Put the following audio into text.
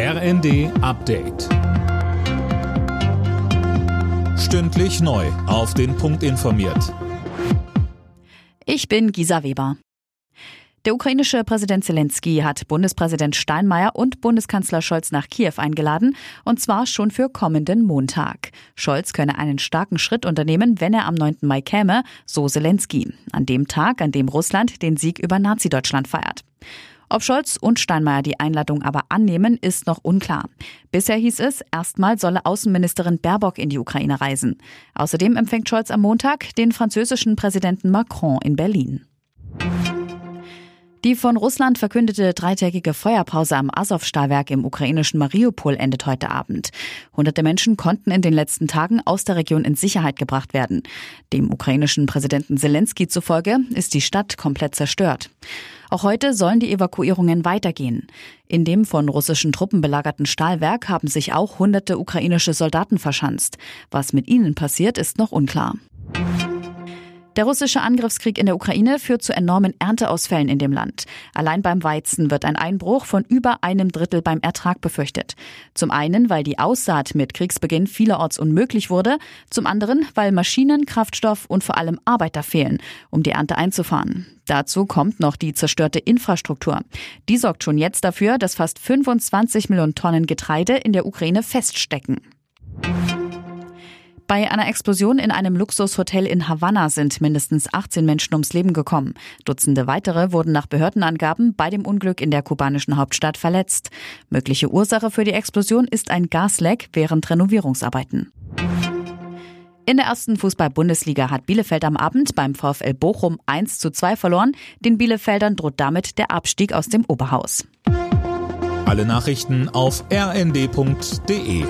RND Update. Stündlich neu. Auf den Punkt informiert. Ich bin Gisa Weber. Der ukrainische Präsident Zelensky hat Bundespräsident Steinmeier und Bundeskanzler Scholz nach Kiew eingeladen, und zwar schon für kommenden Montag. Scholz könne einen starken Schritt unternehmen, wenn er am 9. Mai käme, so Zelensky, an dem Tag, an dem Russland den Sieg über Nazi-Deutschland feiert. Ob Scholz und Steinmeier die Einladung aber annehmen, ist noch unklar. Bisher hieß es, erstmal solle Außenministerin Baerbock in die Ukraine reisen. Außerdem empfängt Scholz am Montag den französischen Präsidenten Macron in Berlin. Die von Russland verkündete dreitägige Feuerpause am Azov-Stahlwerk im ukrainischen Mariupol endet heute Abend. Hunderte Menschen konnten in den letzten Tagen aus der Region in Sicherheit gebracht werden. Dem ukrainischen Präsidenten Zelensky zufolge ist die Stadt komplett zerstört. Auch heute sollen die Evakuierungen weitergehen. In dem von russischen Truppen belagerten Stahlwerk haben sich auch hunderte ukrainische Soldaten verschanzt. Was mit ihnen passiert, ist noch unklar. Der russische Angriffskrieg in der Ukraine führt zu enormen Ernteausfällen in dem Land. Allein beim Weizen wird ein Einbruch von über einem Drittel beim Ertrag befürchtet. Zum einen, weil die Aussaat mit Kriegsbeginn vielerorts unmöglich wurde, zum anderen, weil Maschinen, Kraftstoff und vor allem Arbeiter fehlen, um die Ernte einzufahren. Dazu kommt noch die zerstörte Infrastruktur. Die sorgt schon jetzt dafür, dass fast 25 Millionen Tonnen Getreide in der Ukraine feststecken. Bei einer Explosion in einem Luxushotel in Havanna sind mindestens 18 Menschen ums Leben gekommen. Dutzende weitere wurden nach Behördenangaben bei dem Unglück in der kubanischen Hauptstadt verletzt. Mögliche Ursache für die Explosion ist ein Gasleck während Renovierungsarbeiten. In der ersten Fußball-Bundesliga hat Bielefeld am Abend beim VfL Bochum 1 zu 2 verloren. Den Bielefeldern droht damit der Abstieg aus dem Oberhaus. Alle Nachrichten auf rnd.de